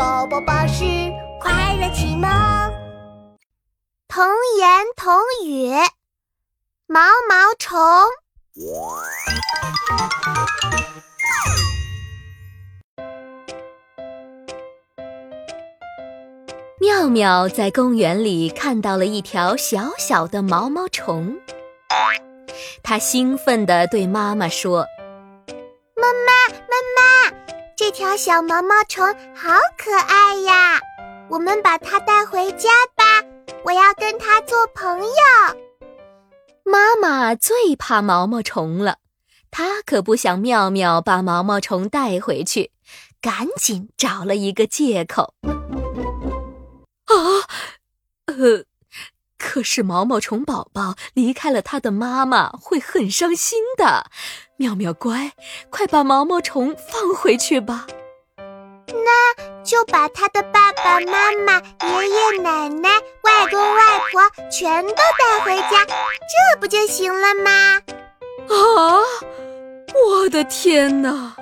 宝宝巴士快乐启蒙，童言童语，毛毛虫。妙妙在公园里看到了一条小小的毛毛虫，她兴奋地对妈妈说：“，一条小毛毛虫好可爱呀！我们把它带回家吧，我要跟它做朋友。”妈妈最怕毛毛虫了，她可不想妙妙把毛毛虫带回去，赶紧找了一个借口。啊，呃，可是毛毛虫宝宝离开了他的妈妈会很伤心的。妙妙乖，快把毛毛虫放回去吧。那就把他的爸爸妈妈、爷爷奶奶、外公外婆全都带回家，这不就行了吗？啊！我的天哪！